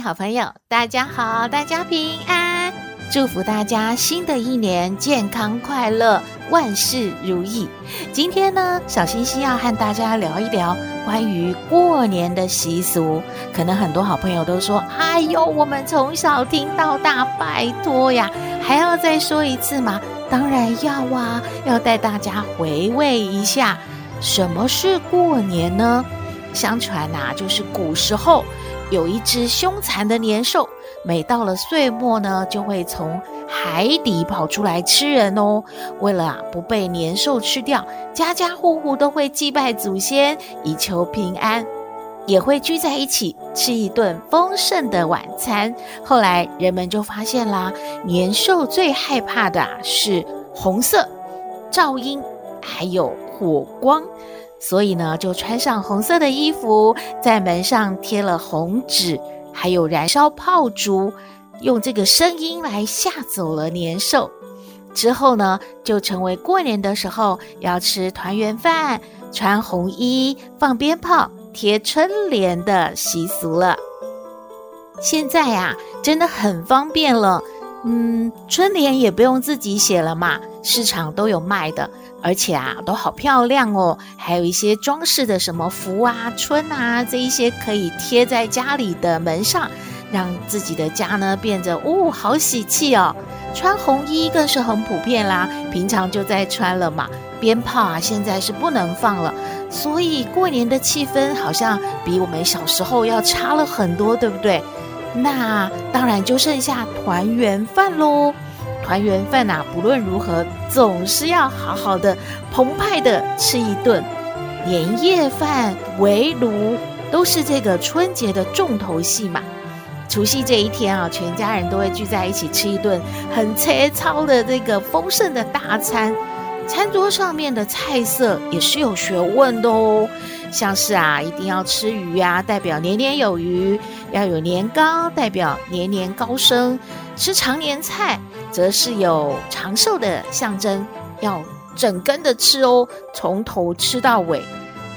好朋友，大家好，大家平安，祝福大家新的一年健康快乐，万事如意。今天呢，小星星要和大家聊一聊关于过年的习俗。可能很多好朋友都说：“哎呦，我们从小听到大，拜托呀，还要再说一次吗？”当然要啊，要带大家回味一下什么是过年呢？相传呐、就是古时候。有一只凶残的年兽，每到了岁末呢，就会从海底跑出来吃人哦。为了啊不被年兽吃掉，家家户户都会祭拜祖先，以求平安，也会聚在一起吃一顿丰盛的晚餐。后来人们就发现啦，年兽最害怕的啊是红色、噪音，还有火光。所以呢，就穿上红色的衣服，在门上贴了红纸，还有燃烧炮竹，用这个声音来吓走了年兽。之后呢，就成为过年的时候要吃团圆饭、穿红衣、放鞭炮、贴春联的习俗了。现在呀，真的很方便了。嗯，春联也不用自己写了嘛，市场都有卖的。而且啊，都好漂亮哦，还有一些装饰的什么福啊、春啊，这一些可以贴在家里的门上，让自己的家呢变得哦，好喜气哦。穿红衣更是很普遍啦，平常就在穿了嘛。鞭炮啊，现在是不能放了，所以过年的气氛好像比我们小时候要差了很多，对不对？那当然就剩下团圆饭喽。团圆饭呐，不论如何，总是要好好的、澎湃的吃一顿。年夜饭、围炉都是这个春节的重头戏嘛。除夕这一天啊，全家人都会聚在一起吃一顿很粗糙的这个丰盛的大餐。餐桌上面的菜色也是有学问的哦，像是啊，一定要吃鱼啊，代表年年有余；要有年糕，代表年年高升；吃长年菜。则是有长寿的象征，要整根的吃哦，从头吃到尾。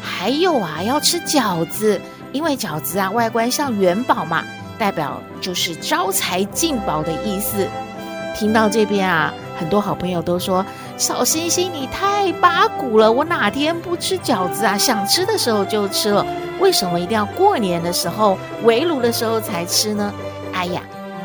还有啊，要吃饺子，因为饺子啊外观像元宝嘛，代表就是招财进宝的意思。听到这边啊，很多好朋友都说：“小星星，你太八股了，我哪天不吃饺子啊？想吃的时候就吃了，为什么一定要过年的时候围炉的时候才吃呢？”哎呀。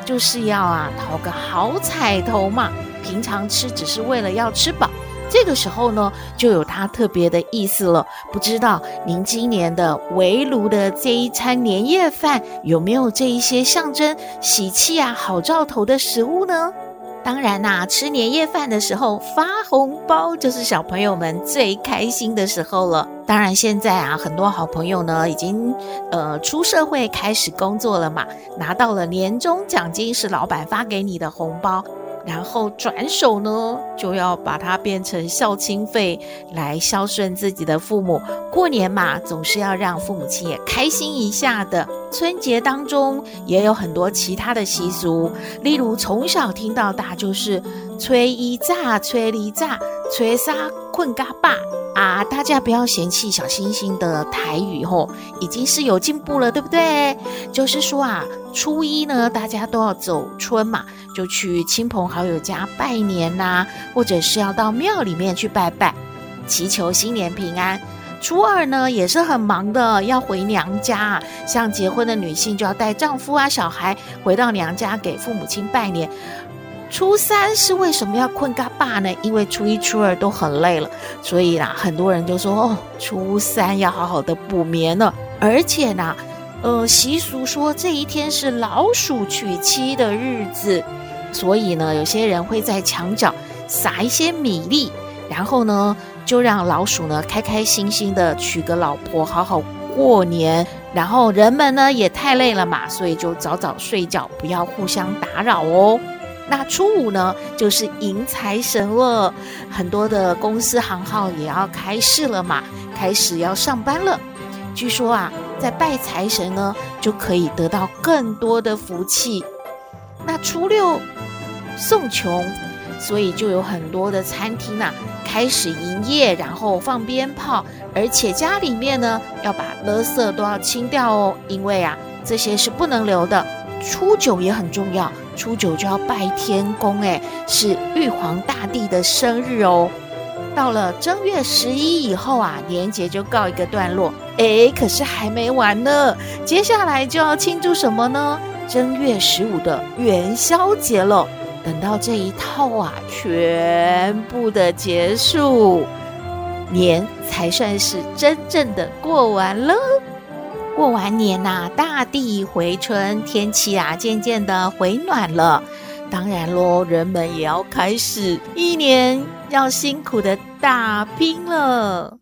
就是要啊讨个好彩头嘛，平常吃只是为了要吃饱，这个时候呢就有它特别的意思了。不知道您今年的围炉的这一餐年夜饭有没有这一些象征喜气啊、好兆头的食物呢？当然啦、吃年夜饭的时候发红包就是小朋友们最开心的时候了。当然，现在啊，很多好朋友呢已经呃出社会开始工作了嘛，拿到了年终奖金是老板发给你的红包。然后转手呢，就要把它变成孝亲费来孝顺自己的父母。过年嘛，总是要让父母亲也开心一下的。春节当中也有很多其他的习俗，例如从小听到大就是吹一炸、吹一炸、吹沙困嘎巴啊！大家不要嫌弃小星星的台语吼，已经是有进步了，对不对？就是说啊，初一呢，大家都要走春嘛。就去亲朋好友家拜年呐、或者是要到庙里面去拜拜，祈求新年平安。初二呢也是很忙的，要回娘家。像结婚的女性就要带丈夫啊、小孩回到娘家给父母亲拜年。初三是为什么要困嘎巴呢？因为初一、初二都很累了，所以啦，很多人就说哦，初三要好好的补眠了。而且呢，呃，习俗说这一天是老鼠娶妻的日子。所以呢，有些人会在墙角撒一些米粒，然后呢，就让老鼠呢开开心心的娶个老婆，好好过年，然后人们呢也太累了嘛，所以就早早睡觉，不要互相打扰哦。那初五呢，就是迎财神了，很多的公司行号也要开市了嘛，开始要上班了。据说啊，在拜财神呢，就可以得到更多的福气。那初六送穷，所以就有很多的餐厅啊开始营业，然后放鞭炮，而且家里面呢要把垃圾都要清掉哦，因为啊这些是不能留的。初九也很重要。初九就要拜天公，哎，是玉皇大帝的生日哦。到了正月十一以后啊，年节就告一个段落。哎，可是还没完呢，接下来就要庆祝什么呢？正月十五的元宵节了。等到这一套啊，全部的结束，年才算是真正的过完了。过完年呐、啊，大地回春，天气啊渐渐的回暖了。当然喽，人们也要开始一年要辛苦的打拼了。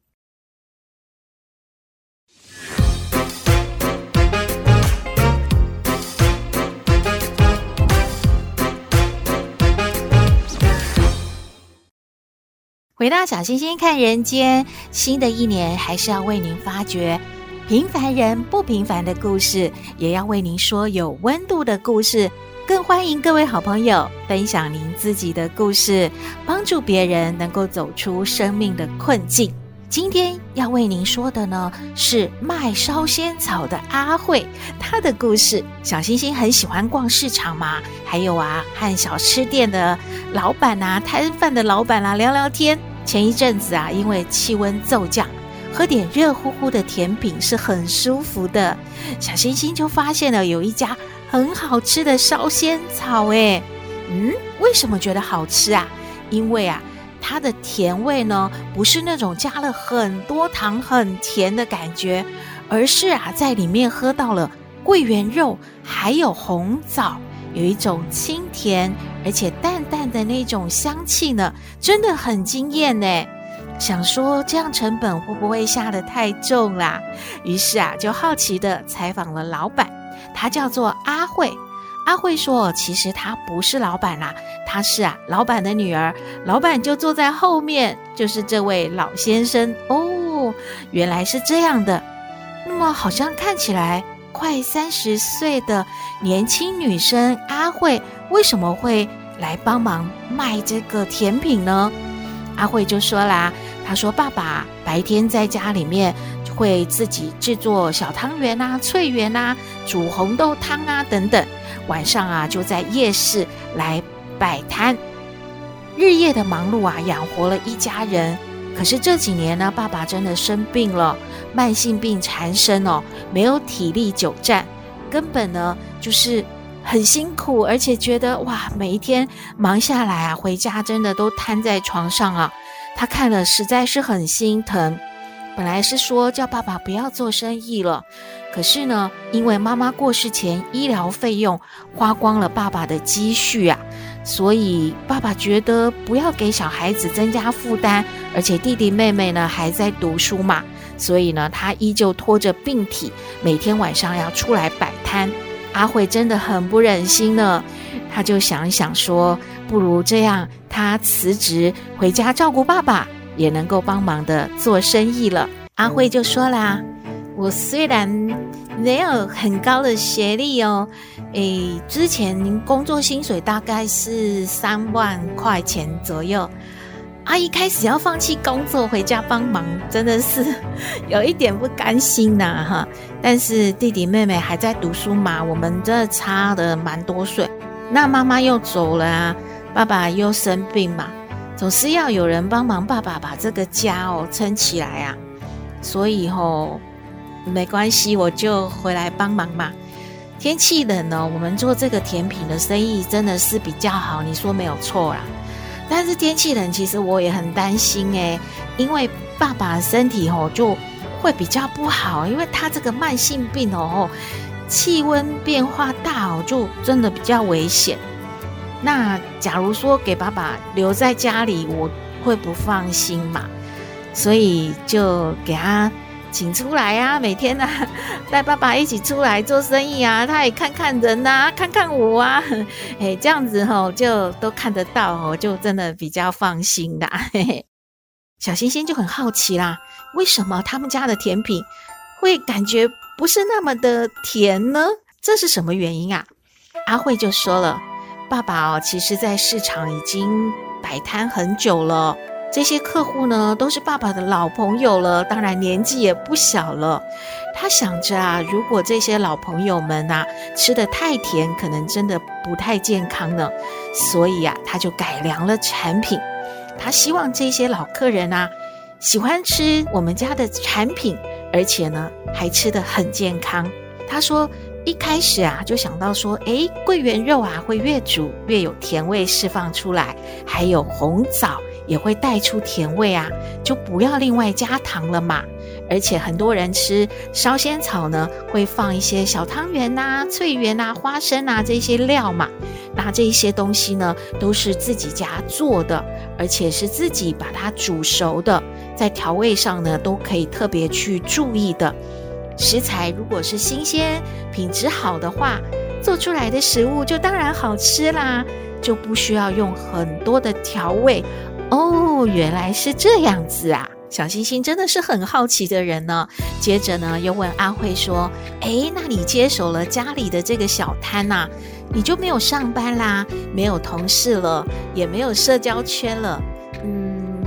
回到小星星看人间，新的一年还是要为您发掘。平凡人不平凡的故事，也要为您说有温度的故事。更欢迎各位好朋友分享您自己的故事，帮助别人能够走出生命的困境。今天要为您说的呢，是卖烧仙草的阿慧，她的故事。小星星很喜欢逛市场嘛，还有啊，和小吃店的老板啊、摊贩的老板啊聊聊天。前一阵子啊，因为气温骤降。喝点热乎乎的甜品是很舒服的，小星星就发现了有一家很好吃的烧仙草，诶，嗯，为什么觉得好吃啊？因为啊，它的甜味呢，不是那种加了很多糖很甜的感觉，而是啊，在里面喝到了桂圆肉，还有红枣，有一种清甜而且淡淡的那种香气呢，真的很惊艳呢。想说这样成本会不会下得太重啦？于是啊，就好奇地采访了老板，他叫做阿慧。阿慧说：“其实他不是老板啦，他是啊老板的女儿。老板就坐在后面，就是这位老先生哦。原来是这样的。那么好像看起来快三十岁的年轻女生阿慧，为什么会来帮忙卖这个甜品呢？”阿慧就说啦。他说：“爸爸白天在家里面会自己制作小汤圆啊、脆圆啊、煮红豆汤啊等等，晚上啊就在夜市来摆摊，日夜的忙碌啊，养活了一家人。可是这几年呢，爸爸真的生病了，慢性病缠身哦，没有体力久站，根本呢就是很辛苦，而且觉得哇，每一天忙下来啊，回家真的都瘫在床上啊。”他看了实在是很心疼，本来是说叫爸爸不要做生意了，可是呢，因为妈妈过世前医疗费用花光了爸爸的积蓄啊，所以爸爸觉得不要给小孩子增加负担，而且弟弟妹妹呢还在读书嘛，所以呢，他依旧拖着病体，每天晚上要出来摆摊。阿慧真的很不忍心呢，他就想一想说，不如这样，他辞职回家照顾爸爸，也能够帮忙的做生意了。阿慧就说啦：“我虽然没有很高的学历哦，诶，之前工作薪水大概是三万块钱左右。”阿姨开始要放弃工作回家帮忙，真的是 有一点不甘心呐哈。但是弟弟妹妹还在读书嘛，我们这差的蛮多岁。那妈妈又走了啊，爸爸又生病嘛，总是要有人帮忙爸爸把这个家哦撑起来啊。所以吼，没关系，我就回来帮忙嘛。天气冷哦，我们做这个甜品的生意真的是比较好，你说没有错啦。但是天气冷，其实我也很担心诶，因为爸爸身体哦就会比较不好，因为他这个慢性病哦，气温变化大哦，就真的比较危险。那假如说给爸爸留在家里，我会不放心嘛，所以就给他请出来啊，每天啊 带爸爸一起出来做生意啊，他也看看人呐、啊，看看我啊，哎，这样子吼就都看得到哦，就真的比较放心的。小星星就很好奇啦，为什么他们家的甜品会感觉不是那么的甜呢？这是什么原因啊？阿慧就说了，爸爸哦，其实在市场已经摆摊很久了。这些客户呢，都是爸爸的老朋友了，当然年纪也不小了。他想着啊，如果这些老朋友们啊吃得太甜，可能真的不太健康呢。所以啊，他就改良了产品。他希望这些老客人啊喜欢吃我们家的产品，而且呢还吃得很健康。他说一开始啊就想到说，诶，桂圆肉啊会越煮越有甜味释放出来，还有红枣。也会带出甜味啊，就不要另外加糖了嘛。而且很多人吃烧仙草呢，会放一些小汤圆呐、脆圆呐、花生啊这些料嘛。那这些东西呢，都是自己家做的，而且是自己把它煮熟的，在调味上呢，都可以特别去注意的。食材如果是新鲜、品质好的话，做出来的食物就当然好吃啦，就不需要用很多的调味。哦，原来是这样子啊！小星星真的是很好奇的人呢。接着呢，又问阿慧说：“诶，那你接手了家里的这个小摊呐，你就没有上班啦，没有同事了，也没有社交圈了，嗯，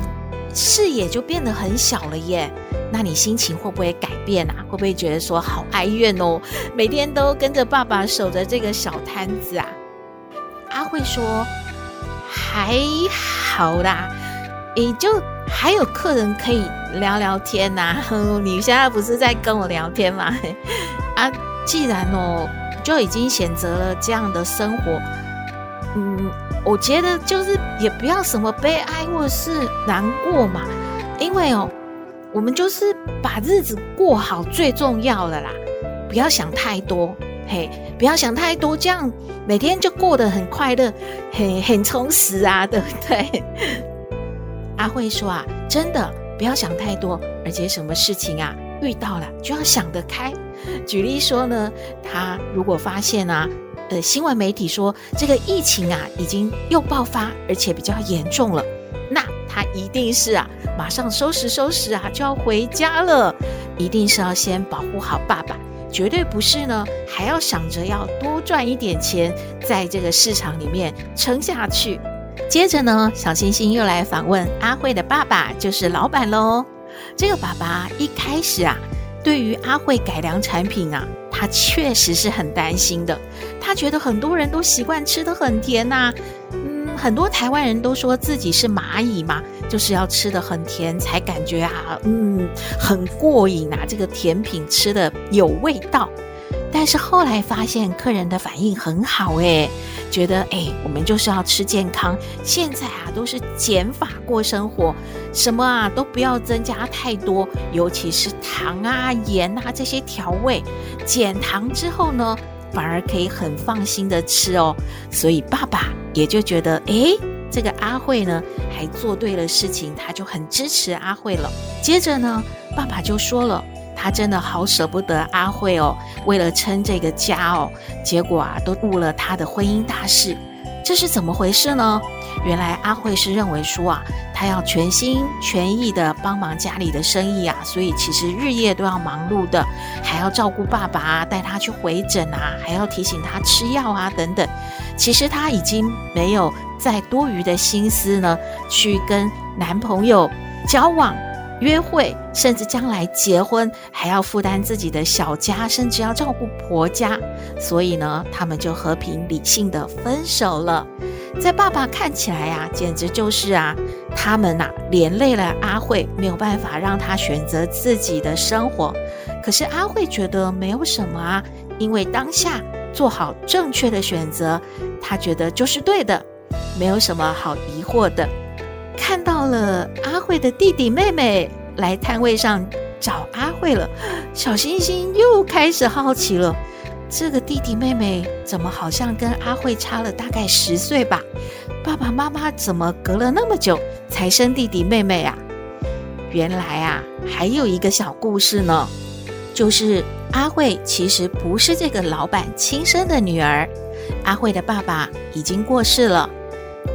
视野就变得很小了耶。那你心情会不会改变啊？会不会觉得说好哀怨哦？每天都跟着爸爸守着这个小摊子啊？”阿慧说。还好啦，也就还有客人可以聊聊天呐、啊。你现在不是在跟我聊天吗？啊，既然哦，就已经选择了这样的生活，嗯，我觉得就是也不要什么悲哀或者是难过嘛，因为哦，我们就是把日子过好最重要了啦，不要想太多。嘿，不要想太多，这样每天就过得很快乐，很很充实啊，对不对？阿慧说啊，真的不要想太多，而且什么事情啊遇到了就要想得开。举例说呢，他如果发现啊，呃，新闻媒体说这个疫情啊已经又爆发，而且比较严重了，那他一定是啊马上收拾收拾啊就要回家了，一定是要先保护好爸爸。绝对不是呢，还要想着要多赚一点钱，在这个市场里面撑下去。接着呢，小星星又来访问阿慧的爸爸，就是老板喽。这个爸爸一开始啊，对于阿慧改良产品啊，他确实是很担心的。他觉得很多人都习惯吃得很甜呐、很多台湾人都说自己是蚂蚁嘛，就是要吃得很甜才感觉啊，嗯，很过瘾啊，这个甜品吃得有味道。但是后来发现客人的反应很好，诶，觉得诶，我们就是要吃健康。现在啊，都是减法过生活，什么啊都不要增加太多，尤其是糖啊、盐啊这些调味。减糖之后呢，反而可以很放心的吃哦，所以爸爸也就觉得，诶，这个阿慧呢还做对了事情，他就很支持阿慧了。接着呢，爸爸就说了，他真的好舍不得阿慧哦，为了撑这个家哦，结果啊都误了他的婚姻大事，这是怎么回事呢？原来阿慧是认为说啊，她要全心全意的帮忙家里的生意啊，所以其实日夜都要忙碌的，还要照顾爸爸啊，带他去回诊啊，还要提醒他吃药啊等等。其实她已经没有再多余的心思呢，去跟男朋友交往、约会，甚至将来结婚，还要负担自己的小家，甚至要照顾婆家。所以呢，他们就和平理性的分手了。在爸爸看起来啊，简直就是啊，他们呐、啊、连累了阿慧，没有办法让她选择自己的生活。可是阿慧觉得没有什么啊，因为当下做好正确的选择，她觉得就是对的，没有什么好疑惑的。看到了阿慧的弟弟妹妹来摊位上找阿慧了，小星星又开始好奇了。这个弟弟妹妹怎么好像跟阿慧差了大概十岁吧？爸爸妈妈怎么隔了那么久才生弟弟妹妹啊？原来啊，还有一个小故事呢，就是阿慧其实不是这个老板亲生的女儿。阿慧的爸爸已经过世了，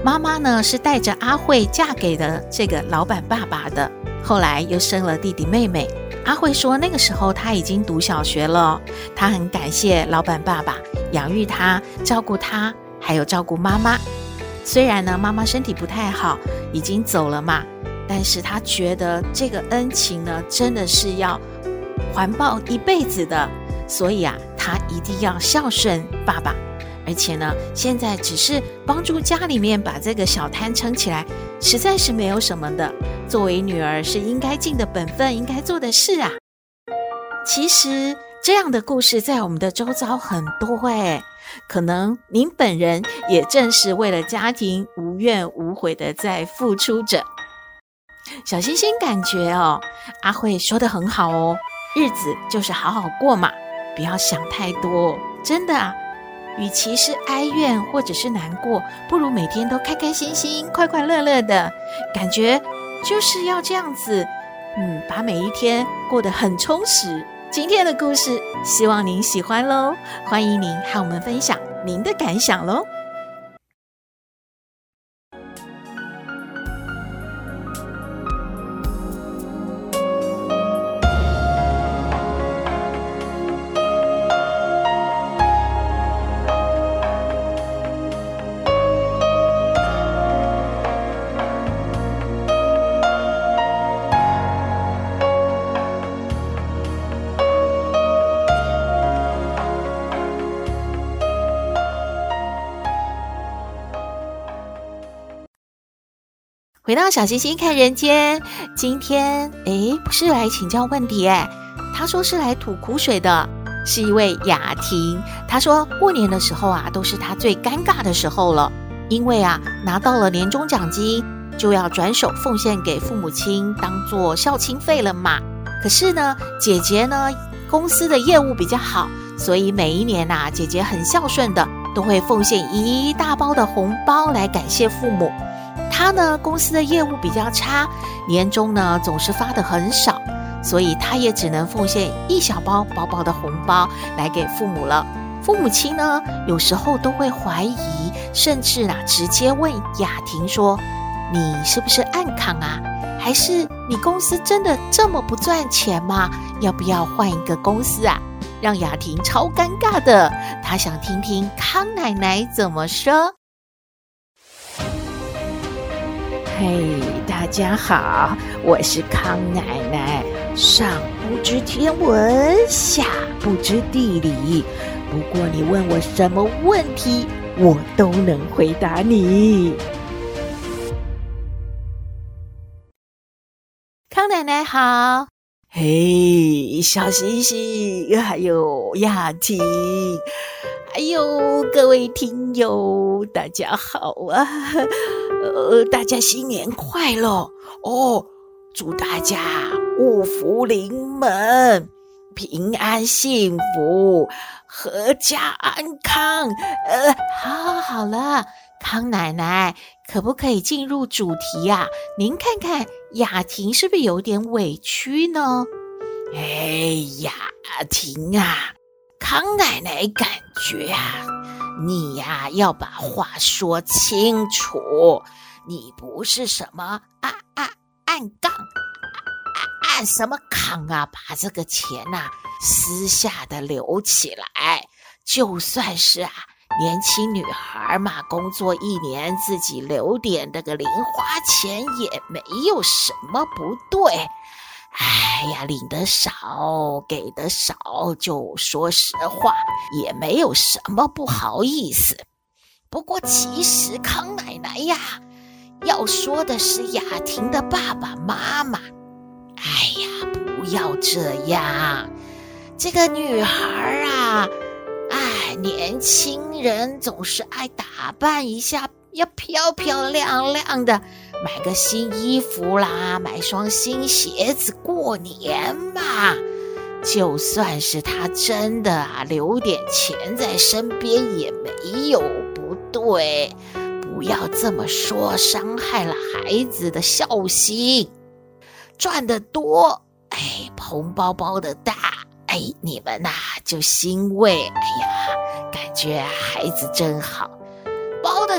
妈妈呢是带着阿慧嫁给了这个老板爸爸的，后来又生了弟弟妹妹。阿慧说，那个时候她已经读小学了，她很感谢老板爸爸养育她、照顾她，还有照顾妈妈。虽然呢，妈妈身体不太好，已经走了嘛，但是她觉得这个恩情呢，真的是要环抱一辈子的，所以啊，她一定要孝顺爸爸。而且呢，现在只是帮助家里面把这个小摊撑起来，实在是没有什么的。作为女儿是应该尽的本分，应该做的事啊。其实这样的故事在我们的周遭很多诶，可能您本人也正是为了家庭无怨无悔的在付出着。小星星感觉哦，阿慧说得很好哦，日子就是好好过嘛，不要想太多，真的啊。与其是哀怨或者是难过，不如每天都开开心心、快快乐乐的感觉，就是要这样子。嗯，把每一天过得很充实。今天的故事，希望您喜欢喽！欢迎您和我们分享您的感想喽！回到小星星看人间，今天诶不是来请教问题诶，他说是来吐苦水的，是一位雅婷。他说过年的时候啊，都是他最尴尬的时候了，因为啊拿到了年终奖金，就要转手奉献给父母亲当做孝亲费了嘛。可是呢，姐姐呢公司的业务比较好，所以每一年呐、姐姐很孝顺的，都会奉献一大包的红包来感谢父母。他呢，公司的业务比较差，年终呢总是发的很少，所以他也只能奉献一小包薄薄的红包来给父母了。父母亲呢，有时候都会怀疑，甚至呢直接问雅婷说：“你是不是暗杠啊？还是你公司真的这么不赚钱吗？要不要换一个公司啊？”让雅婷超尴尬的，她想听听康奶奶怎么说。嘿大家好，我是康奶奶。上不知天文，下不知地理，不过你问我什么问题，我都能回答你。康奶奶好，嘿小星星，还有亚婷，还有各位听友，大家好啊。呃，大家新年快乐哦！祝大家五福临门，平安幸福，阖家安康。呃，好，好了，康奶奶，可不可以进入主题呀？您看看雅婷是不是有点委屈呢？哎，雅婷啊，康奶奶感觉啊。你呀，要把话说清楚。你不是什么暗暗暗杠，啊暗什么杠啊？把这个钱呐、私下的留起来。就算是啊，年轻女孩嘛，工作一年自己留点这个零花钱也没有什么不对。哎呀，领得少，给的少，就说实话，也没有什么不好意思。不过，其实康奶奶呀，要说的是雅婷的爸爸妈妈。哎呀，不要这样，这个女孩啊，哎，年轻人总是爱打扮一下，要漂漂亮亮的。买个新衣服啦，买双新鞋子过年嘛。就算是他真的啊，留点钱在身边也没有不对。不要这么说，伤害了孩子的孝心。赚得多，哎，红包包的大，哎，你们呐、就欣慰。哎呀，感觉孩子真好。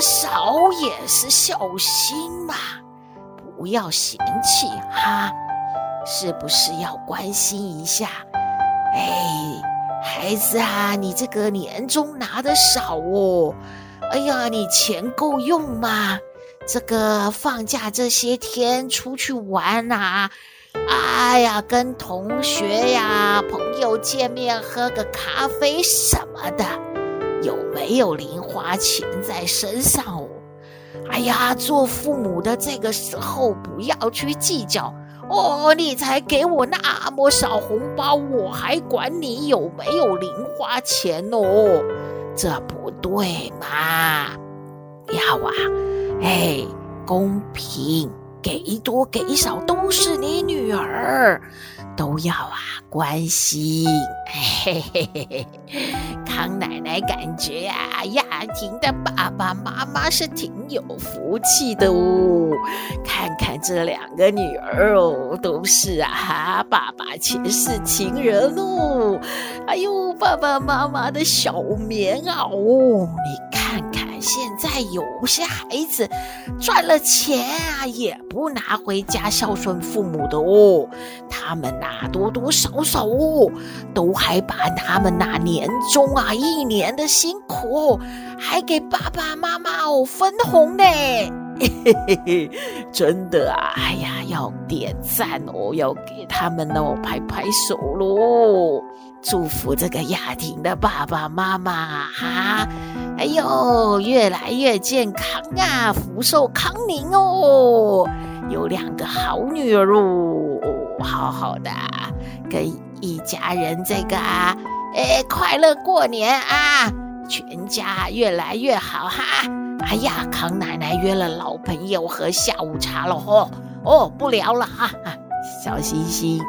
少也是孝心嘛，不要嫌弃哈，是不是要关心一下？哎，孩子啊，你这个年终拿的少哦，哎呀，你钱够用吗？这个放假这些天出去玩啊，哎呀，跟同学呀、朋友见面喝个咖啡什么的。有没有零花钱在身上哦？哎呀，做父母的这个时候不要去计较哦。你才给我那么少红包，我还管你有没有零花钱哦？这不对嘛！要啊，哎，公平，给多给少都是你女儿。都要啊，关心。嘿嘿嘿嘿，康奶奶感觉、啊，雅婷的爸爸妈妈是挺有福气的哦。看看这两个女儿哦，都是啊哈，爸爸前世情人哦。哎呦，爸爸妈妈的小棉袄哦，你看。现在有些孩子赚了钱啊，也不拿回家孝顺父母的哦。他们拿多多少少哦，都还把他们那年终啊一年的辛苦，还给爸爸妈妈哦分红呢。嘿嘿嘿，真的啊！哎呀，要点赞哦，要给他们哦拍拍手喽！祝福这个雅婷的爸爸妈妈哈！哎呦，越来越健康啊，福寿康宁哦，有两个好女儿哦，好好的跟一家人这个啊，哎，快乐过年啊，全家越来越好哈！哎呀，康奶奶约了老朋友喝下午茶了哦哦，不聊了哈，小星星，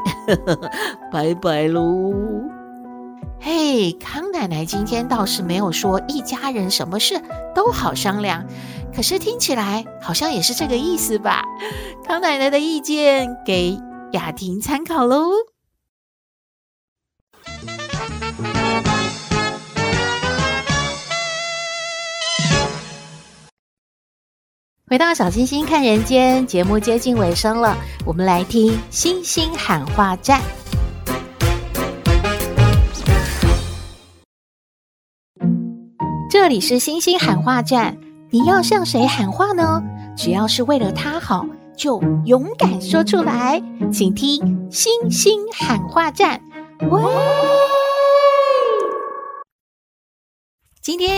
拜拜喽。嘿，康奶奶今天倒是没有说一家人什么事都好商量，可是听起来好像也是这个意思吧？康奶奶的意见给雅婷参考喽。回到小星星看人间节目接近尾声了，我们来听星星喊话站。这里是星星喊话站，你要向谁喊话呢？只要是为了他好，就勇敢说出来。请听星星喊话站。喂。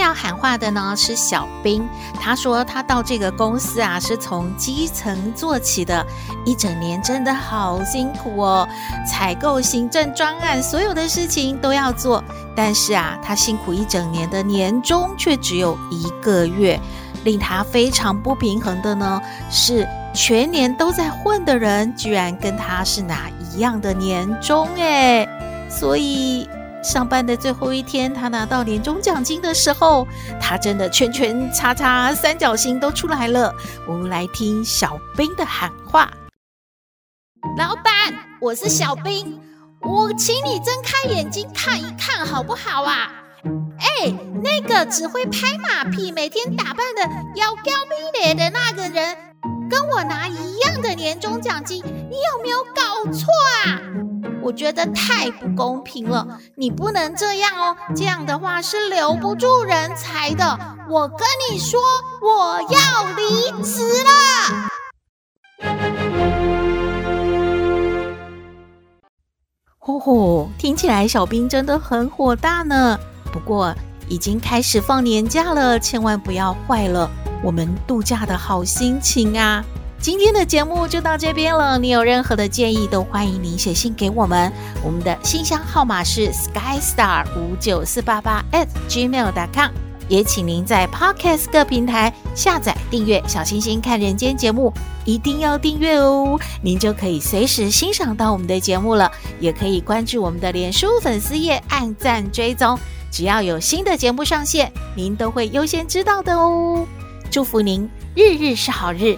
要喊话的呢是小兵，他说他到这个公司啊是从基层做起的，一整年真的好辛苦哦，采购、行政、专案，所有的事情都要做，但是啊，他辛苦一整年的年终却只有一个月，令他非常不平衡的呢是全年都在混的人，居然跟他是拿一样的年终诶，所以。上班的最后一天，他拿到年终奖金的时候，他真的圈圈叉叉三角形都出来了。我们来听小兵的喊话：“老板，我是小兵，我请你睁开眼睛看一看，好不好啊？哎，那个只会拍马屁、每天打扮的要娇咪咧的那个人，跟我拿一样的年终奖金，你有没有搞错啊？”我觉得太不公平了，你不能这样哦，这样的话是留不住人才的。我跟你说，我要离职了。吼吼，听起来小兵真的很火大呢。不过已经开始放年假了，千万不要坏了我们度假的好心情啊。今天的节目就到这边了。你有任何的建议，都欢迎您写信给我们。我们的信箱号码是 skystar 五九四八八 at gmail dot com。也请您在 Podcast 各平台下载订阅《小星星看人间》节目，一定要订阅哦，您就可以随时欣赏到我们的节目了。也可以关注我们的脸书粉丝页，按赞追踪，只要有新的节目上线，您都会优先知道的哦。祝福您日日是好日。